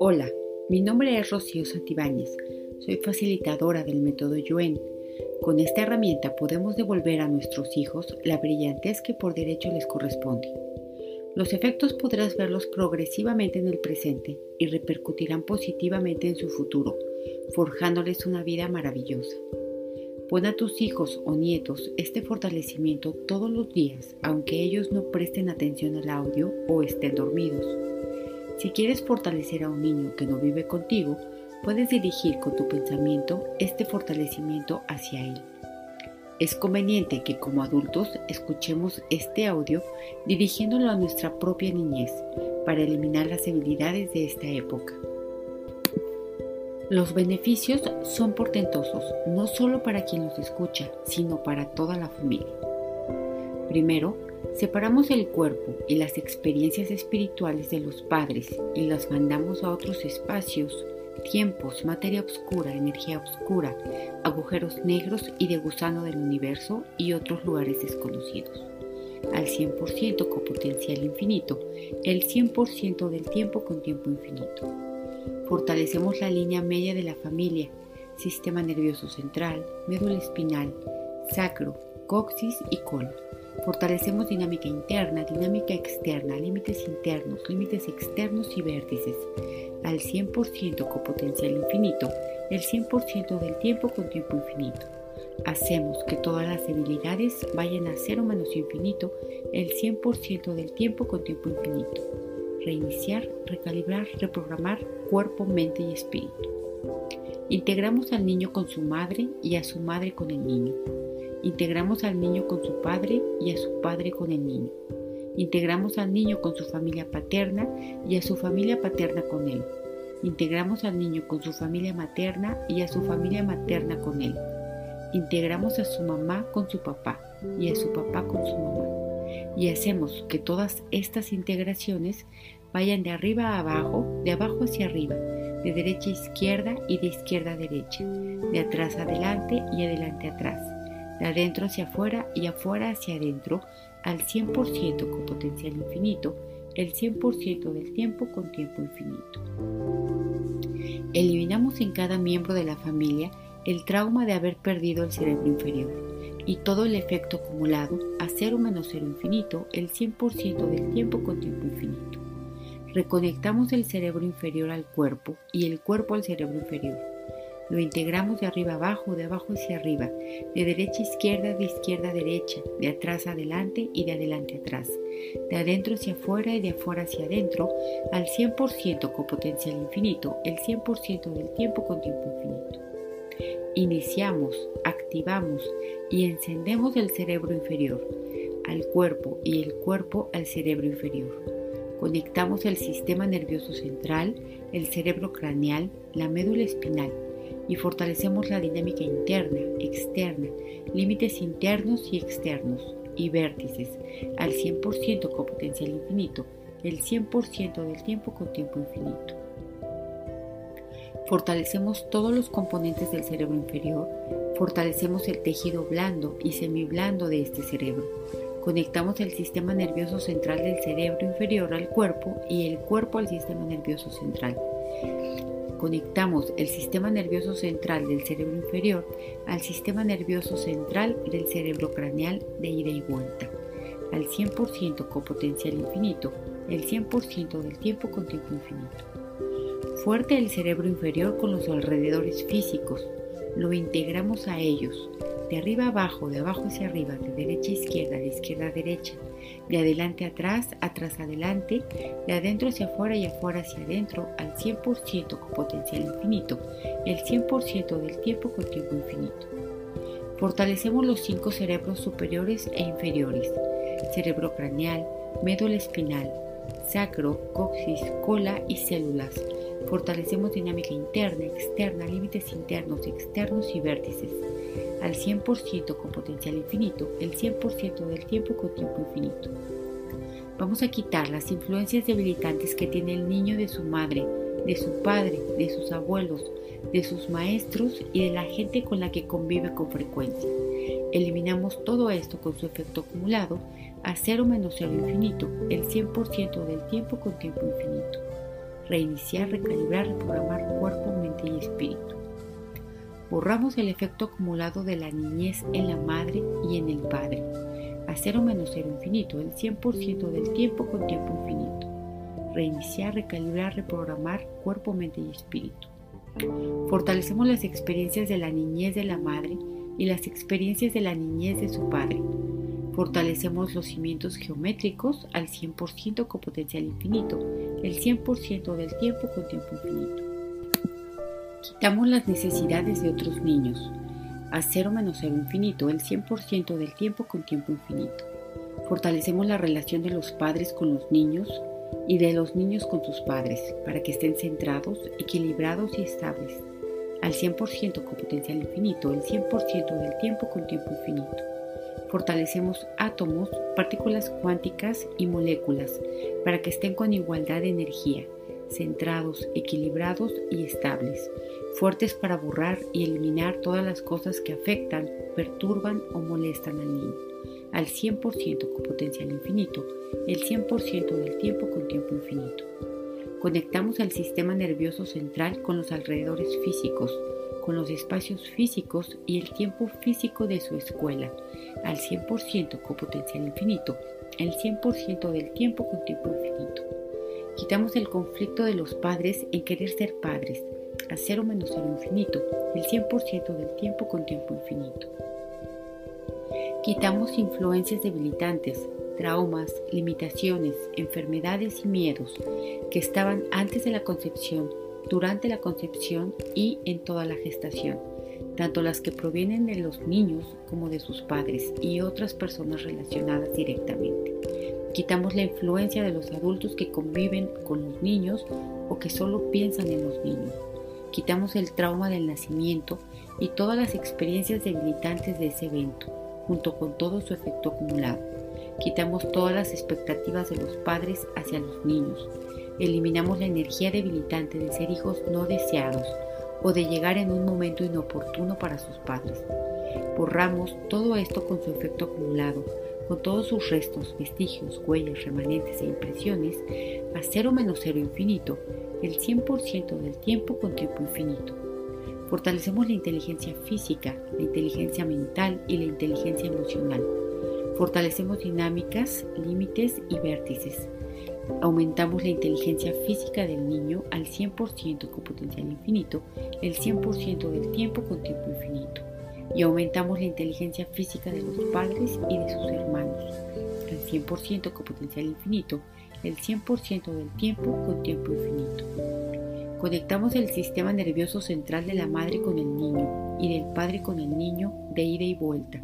Hola, mi nombre es Rocío Santibáñez. Soy facilitadora del método Yuen. Con esta herramienta podemos devolver a nuestros hijos la brillantez que por derecho les corresponde. Los efectos podrás verlos progresivamente en el presente y repercutirán positivamente en su futuro, forjándoles una vida maravillosa. Pon a tus hijos o nietos este fortalecimiento todos los días, aunque ellos no presten atención al audio o estén dormidos. Si quieres fortalecer a un niño que no vive contigo, puedes dirigir con tu pensamiento este fortalecimiento hacia él. Es conveniente que como adultos escuchemos este audio dirigiéndolo a nuestra propia niñez para eliminar las debilidades de esta época. Los beneficios son portentosos no solo para quien los escucha, sino para toda la familia. Primero, separamos el cuerpo y las experiencias espirituales de los padres y las mandamos a otros espacios, tiempos, materia oscura, energía oscura, agujeros negros y de gusano del universo y otros lugares desconocidos. Al 100% con potencial infinito, el 100% del tiempo con tiempo infinito. Fortalecemos la línea media de la familia, sistema nervioso central, médula espinal, sacro, coxis y cola. Fortalecemos dinámica interna, dinámica externa, límites internos, límites externos y vértices. Al 100% con potencial infinito, el 100% del tiempo con tiempo infinito. Hacemos que todas las debilidades vayan a cero menos infinito el 100% del tiempo con tiempo infinito reiniciar, recalibrar, reprogramar cuerpo, mente y espíritu. Integramos al niño con su madre y a su madre con el niño. Integramos al niño con su padre y a su padre con el niño. Integramos al niño con su familia paterna y a su familia paterna con él. Integramos al niño con su familia materna y a su familia materna con él. Integramos a su mamá con su papá y a su papá con su mamá y hacemos que todas estas integraciones vayan de arriba a abajo, de abajo hacia arriba, de derecha a izquierda y de izquierda a derecha, de atrás adelante y adelante atrás, de adentro hacia afuera y afuera hacia adentro, al 100% con potencial infinito, el 100% del tiempo con tiempo infinito. Eliminamos en cada miembro de la familia el trauma de haber perdido el cerebro inferior y todo el efecto acumulado a cero menos cero infinito el 100% del tiempo con tiempo infinito. Reconectamos el cerebro inferior al cuerpo y el cuerpo al cerebro inferior. Lo integramos de arriba abajo, de abajo hacia arriba, de derecha a izquierda, de izquierda a derecha, de atrás adelante y de adelante atrás, de adentro hacia afuera y de afuera hacia adentro, al 100% con potencial infinito, el 100% del tiempo con tiempo infinito. Iniciamos, activamos y encendemos el cerebro inferior al cuerpo y el cuerpo al cerebro inferior. Conectamos el sistema nervioso central, el cerebro craneal, la médula espinal y fortalecemos la dinámica interna, externa, límites internos y externos y vértices al 100% con potencial infinito, el 100% del tiempo con tiempo infinito. Fortalecemos todos los componentes del cerebro inferior, fortalecemos el tejido blando y semiblando de este cerebro. Conectamos el sistema nervioso central del cerebro inferior al cuerpo y el cuerpo al sistema nervioso central. Conectamos el sistema nervioso central del cerebro inferior al sistema nervioso central del cerebro craneal de ida y vuelta, al 100% con potencial infinito, el 100% del tiempo con tiempo infinito. Fuerte el cerebro inferior con los alrededores físicos. Lo integramos a ellos, de arriba abajo, de abajo hacia arriba, de derecha a izquierda, de izquierda a derecha, de adelante a atrás, atrás adelante, de adentro hacia afuera y afuera hacia adentro, al 100% con potencial infinito, el 100% del tiempo con tiempo infinito. Fortalecemos los cinco cerebros superiores e inferiores, cerebro craneal, médula espinal, sacro, coxis, cola y células Fortalecemos dinámica interna, externa, límites internos, externos y vértices. Al 100% con potencial infinito, el 100% del tiempo con tiempo infinito. Vamos a quitar las influencias debilitantes que tiene el niño de su madre, de su padre, de sus abuelos, de sus maestros y de la gente con la que convive con frecuencia. Eliminamos todo esto con su efecto acumulado a cero menos cero infinito, el 100% del tiempo con tiempo infinito reiniciar, recalibrar, reprogramar cuerpo, mente y espíritu. Borramos el efecto acumulado de la niñez en la madre y en el padre, a cero menos cero infinito, el 100% del tiempo con tiempo infinito. Reiniciar, recalibrar, reprogramar cuerpo, mente y espíritu. Fortalecemos las experiencias de la niñez de la madre y las experiencias de la niñez de su padre. Fortalecemos los cimientos geométricos al 100% con potencial infinito, el 100% del tiempo con tiempo infinito. Quitamos las necesidades de otros niños, a cero menos cero infinito, el 100% del tiempo con tiempo infinito. Fortalecemos la relación de los padres con los niños y de los niños con sus padres para que estén centrados, equilibrados y estables, al 100% con potencial infinito, el 100% del tiempo con tiempo infinito. Fortalecemos átomos, partículas cuánticas y moléculas para que estén con igualdad de energía, centrados, equilibrados y estables, fuertes para borrar y eliminar todas las cosas que afectan, perturban o molestan al niño, al 100% con potencial infinito, el 100% del tiempo con tiempo infinito. Conectamos al sistema nervioso central con los alrededores físicos, con los espacios físicos y el tiempo físico de su escuela, al 100% con potencial infinito, el 100% del tiempo con tiempo infinito. Quitamos el conflicto de los padres en querer ser padres, a cero menos cero infinito, el 100% del tiempo con tiempo infinito. Quitamos influencias debilitantes, traumas, limitaciones, enfermedades y miedos que estaban antes de la concepción, durante la concepción y en toda la gestación, tanto las que provienen de los niños como de sus padres y otras personas relacionadas directamente. Quitamos la influencia de los adultos que conviven con los niños o que solo piensan en los niños. Quitamos el trauma del nacimiento y todas las experiencias debilitantes de ese evento, junto con todo su efecto acumulado. Quitamos todas las expectativas de los padres hacia los niños. Eliminamos la energía debilitante de ser hijos no deseados o de llegar en un momento inoportuno para sus padres. Borramos todo esto con su efecto acumulado, con todos sus restos, vestigios, huellas, remanentes e impresiones, a cero menos cero infinito, el 100% del tiempo con tiempo infinito. Fortalecemos la inteligencia física, la inteligencia mental y la inteligencia emocional. Fortalecemos dinámicas, límites y vértices. Aumentamos la inteligencia física del niño al 100% con potencial infinito, el 100% del tiempo con tiempo infinito y aumentamos la inteligencia física de los padres y de sus hermanos, el 100% con potencial infinito, el 100% del tiempo con tiempo infinito. Conectamos el sistema nervioso central de la madre con el niño y del padre con el niño de ida y vuelta,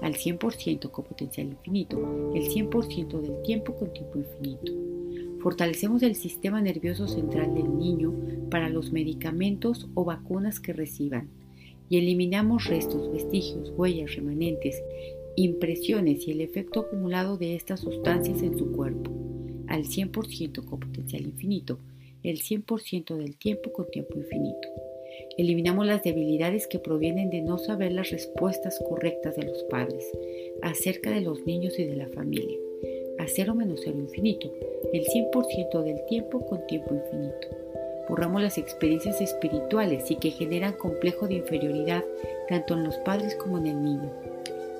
al 100% con potencial infinito, el 100% del tiempo con tiempo infinito. Fortalecemos el sistema nervioso central del niño para los medicamentos o vacunas que reciban y eliminamos restos, vestigios, huellas, remanentes, impresiones y el efecto acumulado de estas sustancias en su cuerpo, al 100% con potencial infinito, el 100% del tiempo con tiempo infinito. Eliminamos las debilidades que provienen de no saber las respuestas correctas de los padres acerca de los niños y de la familia, a cero menos cero infinito, el 100% del tiempo con tiempo infinito borramos las experiencias espirituales y que generan complejo de inferioridad tanto en los padres como en el niño.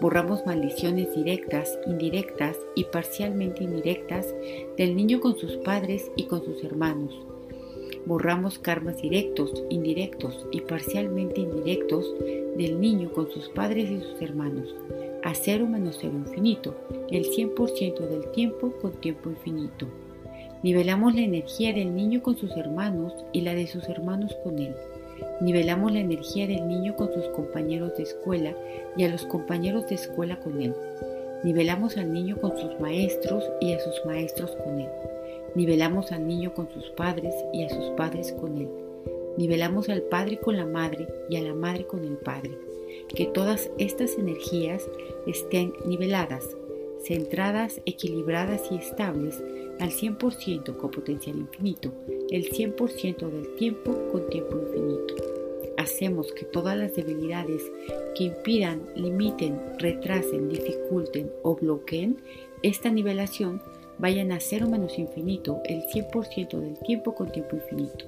Borramos maldiciones directas, indirectas y parcialmente indirectas del niño con sus padres y con sus hermanos. Borramos karmas directos, indirectos y parcialmente indirectos del niño con sus padres y sus hermanos, a cero menos cero infinito, el 100% del tiempo con tiempo infinito. Nivelamos la energía del niño con sus hermanos y la de sus hermanos con él. Nivelamos la energía del niño con sus compañeros de escuela y a los compañeros de escuela con él. Nivelamos al niño con sus maestros y a sus maestros con él. Nivelamos al niño con sus padres y a sus padres con él. Nivelamos al padre con la madre y a la madre con el padre. Que todas estas energías estén niveladas, centradas, equilibradas y estables al 100% con potencial infinito, el 100% del tiempo con tiempo infinito. Hacemos que todas las debilidades que impidan, limiten, retrasen, dificulten o bloqueen esta nivelación vayan a cero menos infinito el 100% del tiempo con tiempo infinito.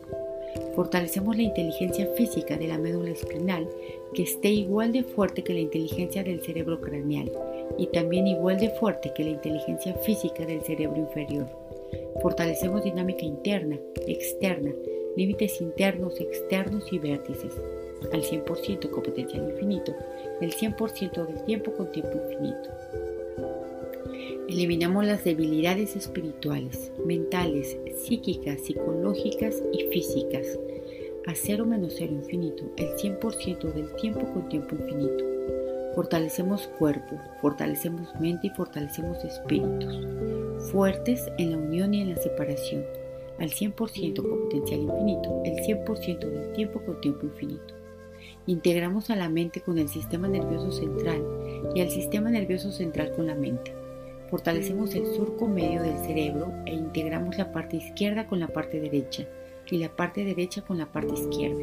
Fortalecemos la inteligencia física de la médula espinal que esté igual de fuerte que la inteligencia del cerebro craneal y también igual de fuerte que la inteligencia física del cerebro inferior. Fortalecemos dinámica interna, externa, límites internos, externos y vértices al 100% con potencial infinito, el 100% del tiempo con tiempo infinito. Eliminamos las debilidades espirituales, mentales, psíquicas, psicológicas y físicas a cero menos cero infinito, el 100% del tiempo con tiempo infinito. Fortalecemos cuerpo, fortalecemos mente y fortalecemos espíritus, fuertes en la unión y en la separación, al 100% con potencial infinito, el 100% del tiempo con tiempo infinito. Integramos a la mente con el sistema nervioso central y al sistema nervioso central con la mente. Fortalecemos el surco medio del cerebro e integramos la parte izquierda con la parte derecha y la parte derecha con la parte izquierda.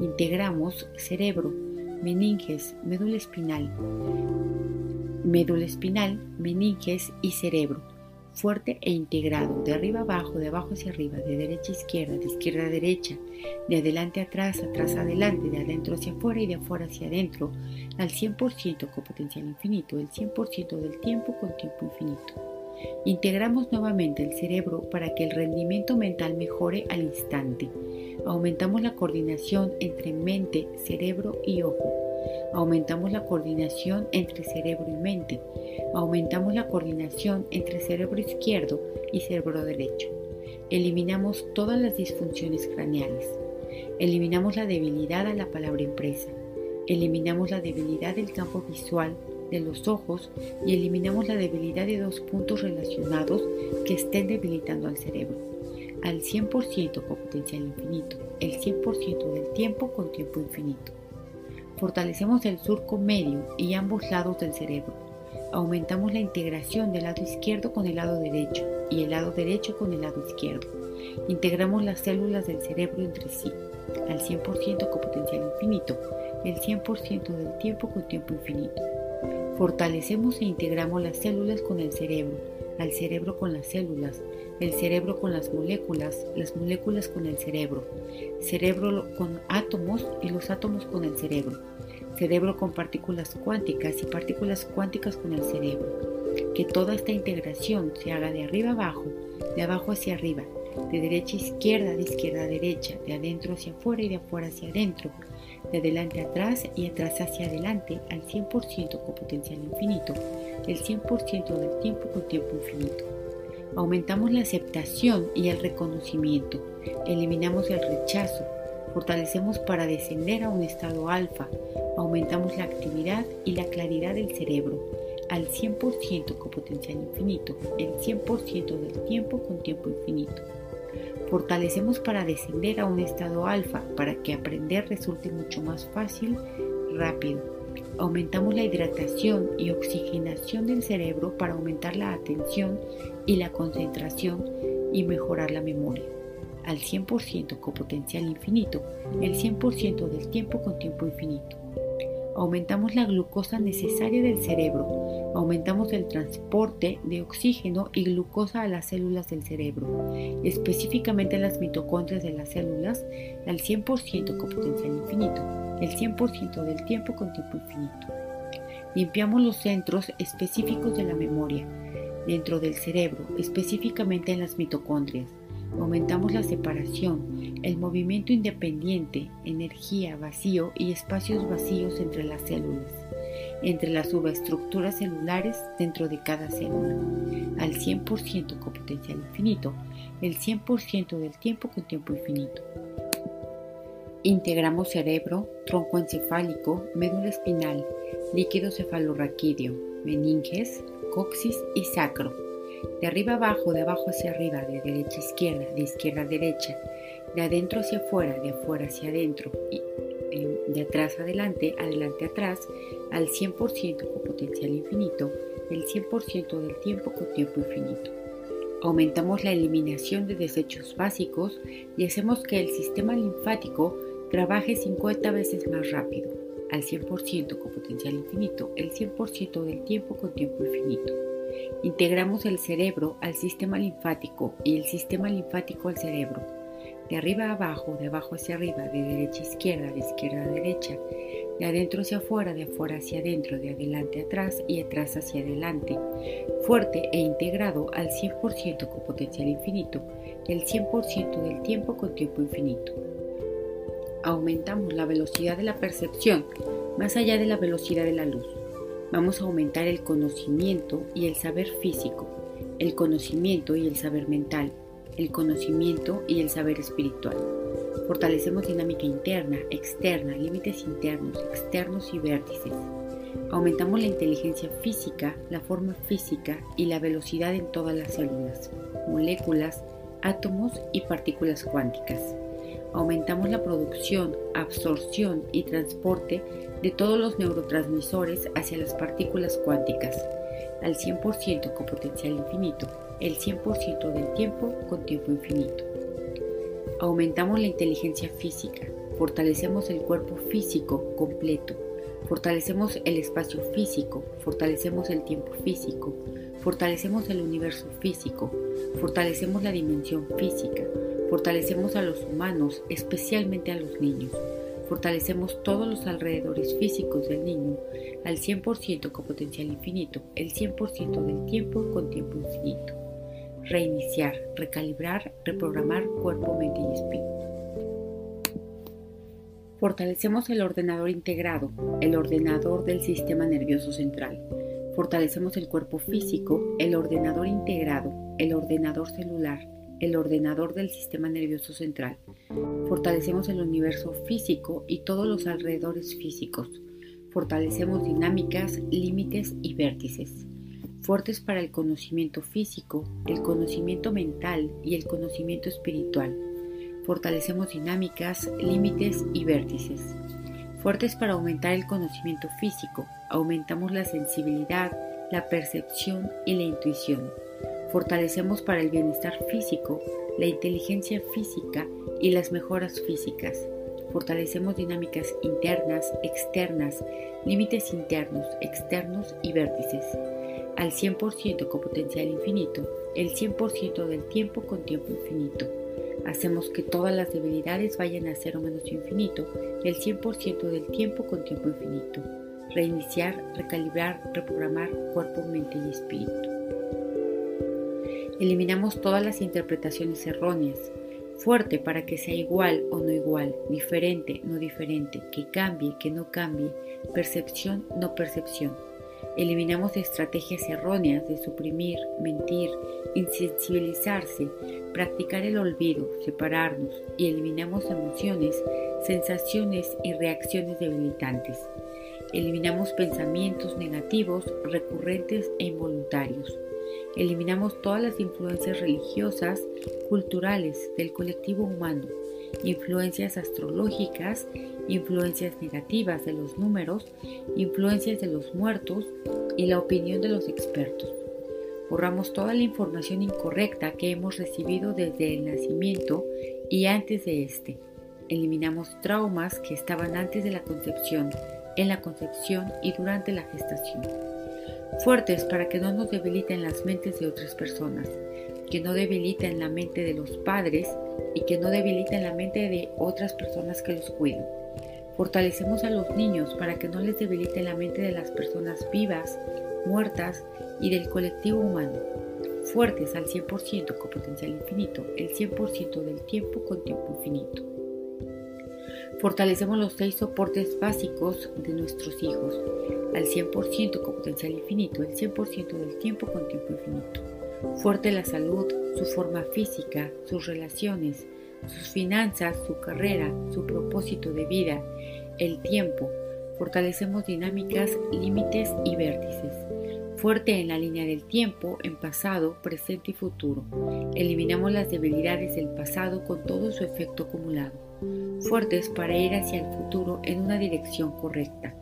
Integramos cerebro, meninges, médula espinal, médula espinal, meninges y cerebro fuerte e integrado, de arriba abajo, de abajo hacia arriba, de derecha a izquierda, de izquierda a derecha, de adelante a atrás, atrás a adelante, de adentro hacia afuera y de afuera hacia adentro, al 100% con potencial infinito, el 100% del tiempo con tiempo infinito. Integramos nuevamente el cerebro para que el rendimiento mental mejore al instante. Aumentamos la coordinación entre mente, cerebro y ojo Aumentamos la coordinación entre cerebro y mente. Aumentamos la coordinación entre cerebro izquierdo y cerebro derecho. Eliminamos todas las disfunciones craneales. Eliminamos la debilidad a la palabra impresa. Eliminamos la debilidad del campo visual de los ojos y eliminamos la debilidad de dos puntos relacionados que estén debilitando al cerebro. Al 100% con potencial infinito, el 100% del tiempo con tiempo infinito. Fortalecemos el surco medio y ambos lados del cerebro. Aumentamos la integración del lado izquierdo con el lado derecho y el lado derecho con el lado izquierdo. Integramos las células del cerebro entre sí, al 100% con potencial infinito, el 100% del tiempo con tiempo infinito. Fortalecemos e integramos las células con el cerebro, al cerebro con las células, el cerebro con las moléculas, las moléculas con el cerebro, cerebro con átomos y los átomos con el cerebro, cerebro con partículas cuánticas y partículas cuánticas con el cerebro. Que toda esta integración se haga de arriba abajo, de abajo hacia arriba, de derecha a izquierda, de izquierda a derecha, de adentro hacia afuera y de afuera hacia adentro, de adelante atrás y atrás hacia adelante al 100% con potencial infinito, el 100% del tiempo con tiempo infinito. Aumentamos la aceptación y el reconocimiento, eliminamos el rechazo, fortalecemos para descender a un estado alfa, aumentamos la actividad y la claridad del cerebro al 100% con potencial infinito, el 100% del tiempo con tiempo infinito. Fortalecemos para descender a un estado alfa para que aprender resulte mucho más fácil, rápido Aumentamos la hidratación y oxigenación del cerebro para aumentar la atención y la concentración y mejorar la memoria. Al 100% con potencial infinito, el 100% del tiempo con tiempo infinito. Aumentamos la glucosa necesaria del cerebro. Aumentamos el transporte de oxígeno y glucosa a las células del cerebro, específicamente las mitocondrias de las células, al 100% con potencial infinito el 100% del tiempo con tiempo infinito. Limpiamos los centros específicos de la memoria, dentro del cerebro, específicamente en las mitocondrias. Aumentamos la separación, el movimiento independiente, energía, vacío y espacios vacíos entre las células, entre las subestructuras celulares dentro de cada célula, al 100% con potencial infinito, el 100% del tiempo con tiempo infinito. Integramos cerebro, tronco encefálico, médula espinal, líquido cefalorraquídeo, meninges, coxis y sacro. De arriba abajo, de abajo hacia arriba, de derecha a izquierda, de izquierda a derecha, de adentro hacia afuera, de afuera hacia adentro, y de atrás adelante, adelante atrás, al 100% con potencial infinito, el 100% del tiempo con tiempo infinito. Aumentamos la eliminación de desechos básicos y hacemos que el sistema linfático Trabaje 50 veces más rápido, al 100% con potencial infinito, el 100% del tiempo con tiempo infinito. Integramos el cerebro al sistema linfático y el sistema linfático al cerebro. De arriba a abajo, de abajo hacia arriba, de derecha a izquierda, de izquierda a derecha, de adentro hacia afuera, de afuera hacia adentro, de adelante a atrás y atrás hacia adelante. Fuerte e integrado al 100% con potencial infinito, el 100% del tiempo con tiempo infinito. Aumentamos la velocidad de la percepción más allá de la velocidad de la luz Vamos a aumentar el conocimiento y el saber físico, el conocimiento y el saber mental, el conocimiento y el saber espiritual. Fortalecemos dinámica interna, externa, límites internos, externos y vértices. Aumentamos la inteligencia física, la forma física y la velocidad en todas las células, moléculas, átomos y partículas cuánticas. Aumentamos la producción, absorción y transporte de todos los neurotransmisores hacia las partículas cuánticas, al 100% con potencial infinito, el 100% del tiempo con tiempo infinito. Aumentamos la inteligencia física, fortalecemos el cuerpo físico completo, fortalecemos el espacio físico, fortalecemos el tiempo físico, fortalecemos el universo físico, fortalecemos la dimensión física, fortalecemos a los humanos, especialmente a los niños Fortalecemos todos los alrededores físicos del niño al 100% con potencial infinito, el 100% del tiempo con tiempo infinito. Reiniciar, recalibrar, reprogramar cuerpo, mente y espíritu. Fortalecemos el ordenador integrado, el ordenador del sistema nervioso central. Fortalecemos el cuerpo físico, el ordenador integrado, el ordenador celular, el ordenador del sistema nervioso central. Fortalecemos el universo físico y todos los alrededores físicos. Fortalecemos dinámicas, límites y vértices. Fuertes para el conocimiento físico, el conocimiento mental y el conocimiento espiritual. Fortalecemos dinámicas, límites y vértices. Fuertes para aumentar el conocimiento físico, aumentamos la sensibilidad, la percepción y la intuición Fortalecemos para el bienestar físico, la inteligencia física y las mejoras físicas. Fortalecemos dinámicas internas, externas, límites internos, externos y vértices. Al 100% con potencial infinito, el 100% del tiempo con tiempo infinito. Hacemos que todas las debilidades vayan a cero menos infinito, el 100% del tiempo con tiempo infinito. Reiniciar, recalibrar, reprogramar cuerpo, mente y espíritu. Eliminamos todas las interpretaciones erróneas. Fuerte para que sea igual o no igual, diferente, no diferente, que cambie, que no cambie, percepción, no percepción. Eliminamos estrategias erróneas de suprimir, mentir, insensibilizarse, practicar el olvido, separarnos y eliminamos emociones, sensaciones y reacciones debilitantes. Eliminamos pensamientos negativos, recurrentes e involuntarios. Eliminamos todas las influencias religiosas, culturales del colectivo humano, influencias astrológicas, influencias negativas de los números, influencias de los muertos y la opinión de los expertos. Borramos toda la información incorrecta que hemos recibido desde el nacimiento y antes de este. Eliminamos traumas que estaban antes de la concepción, en la concepción y durante la gestación fuertes para que no nos debiliten las mentes de otras personas, que no debiliten la mente de los padres y que no debiliten la mente de otras personas que los cuiden. Fortalecemos a los niños para que no les debilite la mente de las personas vivas, muertas y del colectivo humano. Fuertes al 100% con potencial infinito, el 100% del tiempo con tiempo infinito. Fortalecemos los seis soportes básicos de nuestros hijos al 100% con potencial infinito, el 100% del tiempo con tiempo infinito. Fuerte la salud, su forma física, sus relaciones, sus finanzas, su carrera, su propósito de vida, el tiempo. Fortalecemos dinámicas, límites y vértices. Fuerte en la línea del tiempo, en pasado, presente y futuro. Eliminamos las debilidades del pasado con todo su efecto acumulado fuertes para ir hacia el futuro en una dirección correcta.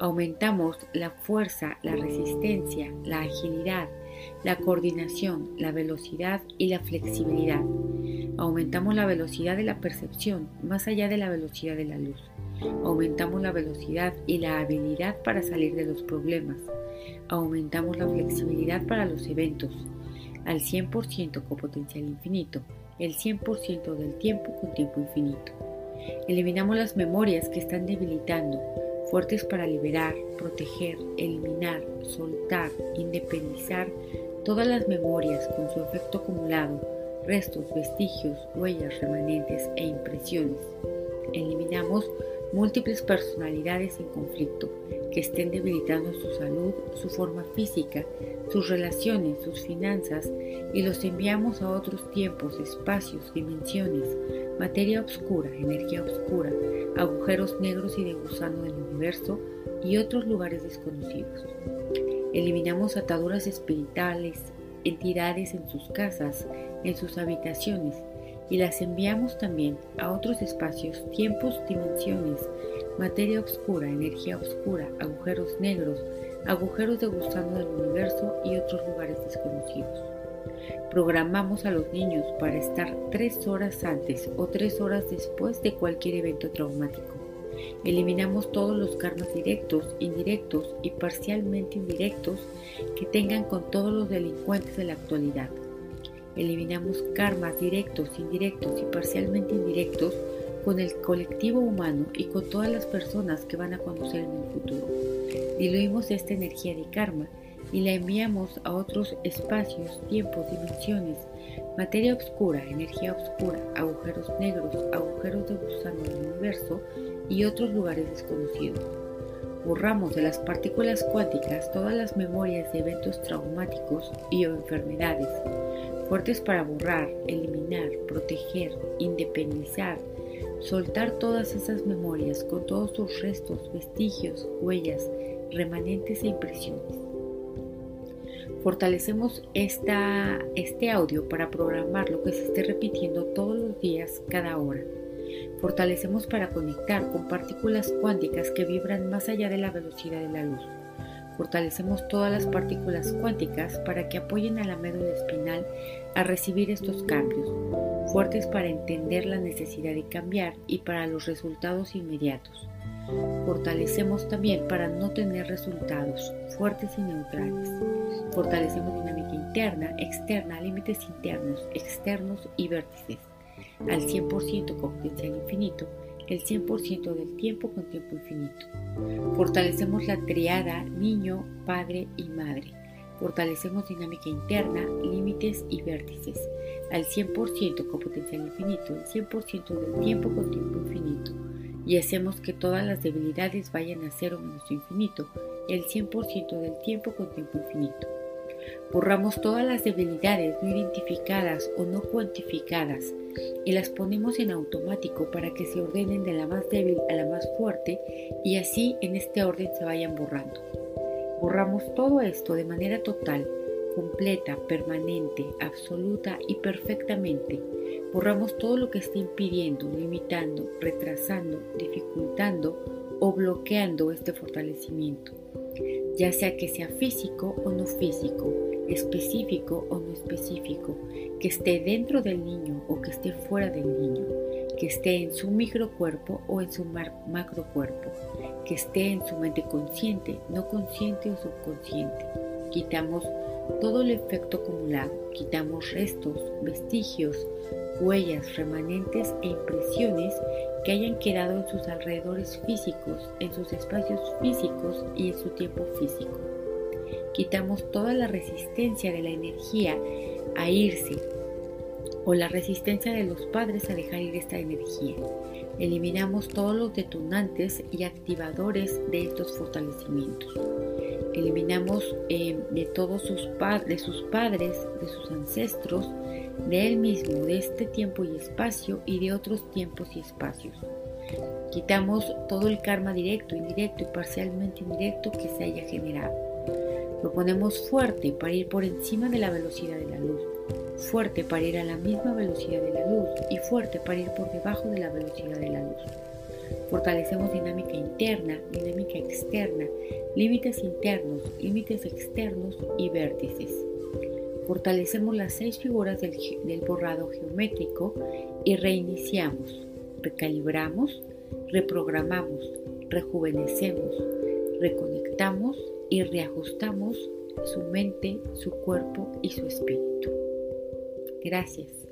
Aumentamos la fuerza, la resistencia, la agilidad, la coordinación, la velocidad y la flexibilidad. Aumentamos la velocidad de la percepción más allá de la velocidad de la luz. Aumentamos la velocidad y la habilidad para salir de los problemas. Aumentamos la flexibilidad para los eventos. Al 100% con potencial infinito. El 100% del tiempo con tiempo infinito. Eliminamos las memorias que están debilitando, fuertes para liberar, proteger, eliminar, soltar, independizar todas las memorias con su efecto acumulado, restos, vestigios, huellas, remanentes e impresiones. Eliminamos múltiples personalidades en conflicto que estén debilitando su salud, su forma física, sus relaciones, sus finanzas y los enviamos a otros tiempos, espacios, dimensiones, materia oscura, energía oscura, agujeros negros y de gusano del universo y otros lugares desconocidos. Eliminamos ataduras espirituales, entidades en sus casas, en sus habitaciones, y las enviamos también a otros espacios, tiempos, dimensiones, materia oscura, energía oscura, agujeros negros, agujeros de gusano del universo y otros lugares desconocidos. Programamos a los niños para estar tres horas antes o tres horas después de cualquier evento traumático. Eliminamos todos los karmas directos, indirectos y parcialmente indirectos que tengan con todos los delincuentes de la actualidad Eliminamos karmas directos, indirectos y parcialmente indirectos con el colectivo humano y con todas las personas que van a conocer en el futuro. Diluimos esta energía de karma y la enviamos a otros espacios, tiempos, dimensiones, materia oscura, energía oscura, agujeros negros, agujeros de gusano del universo y otros lugares desconocidos. Borramos de las partículas cuánticas todas las memorias de eventos traumáticos y enfermedades fuertes para borrar, eliminar, proteger, independizar, soltar todas esas memorias con todos sus restos, vestigios, huellas, remanentes e impresiones. Fortalecemos esta, este audio para programar lo que se esté repitiendo todos los días, cada hora. Fortalecemos para conectar con partículas cuánticas que vibran más allá de la velocidad de la luz Fortalecemos todas las partículas cuánticas para que apoyen a la médula espinal a recibir estos cambios, fuertes para entender la necesidad de cambiar y para los resultados inmediatos. Fortalecemos también para no tener resultados fuertes y neutrales. Fortalecemos dinámica interna, externa, límites internos, externos y vértices. Al 100% con potencial infinito el 100% del tiempo con tiempo infinito. Fortalecemos la triada niño, padre y madre. Fortalecemos dinámica interna, límites y vértices al 100% con potencial infinito, el 100% del tiempo con tiempo infinito. Y hacemos que todas las debilidades vayan a cero menos infinito, el 100% del tiempo con tiempo infinito. Borramos todas las debilidades no identificadas o no cuantificadas y las ponemos en automático para que se ordenen de la más débil a la más fuerte y así en este orden se vayan borrando. Borramos todo esto de manera total, completa, permanente, absoluta y perfectamente. Borramos todo lo que esté impidiendo, limitando, retrasando, dificultando o bloqueando este fortalecimiento, ya sea que sea físico o no físico, específico o no específico, que esté dentro del niño o que esté fuera del niño, que esté en su microcuerpo o en su macrocuerpo, que esté en su mente consciente, no consciente o subconsciente. Quitamos todo el efecto acumulado, quitamos restos, vestigios, huellas, remanentes e impresiones que hayan quedado en sus alrededores físicos, en sus espacios físicos y en su tiempo físico. Quitamos toda la resistencia de la energía a irse o la resistencia de los padres a dejar ir esta energía. Eliminamos todos los detonantes y activadores de estos fortalecimientos. Eliminamos eh, de todos sus, de sus padres, de sus ancestros, de él mismo, de este tiempo y espacio y de otros tiempos y espacios. Quitamos todo el karma directo, indirecto y parcialmente indirecto que se haya generado lo ponemos fuerte para ir por encima de la velocidad de la luz, fuerte para ir a la misma velocidad de la luz y fuerte para ir por debajo de la velocidad de la luz. Fortalecemos dinámica interna, dinámica externa, límites internos, límites externos y vértices. Fortalecemos las seis figuras del, borrado geométrico y reiniciamos, recalibramos, reprogramamos, rejuvenecemos, reconectamos y reajustamos su mente, su cuerpo y su espíritu. Gracias.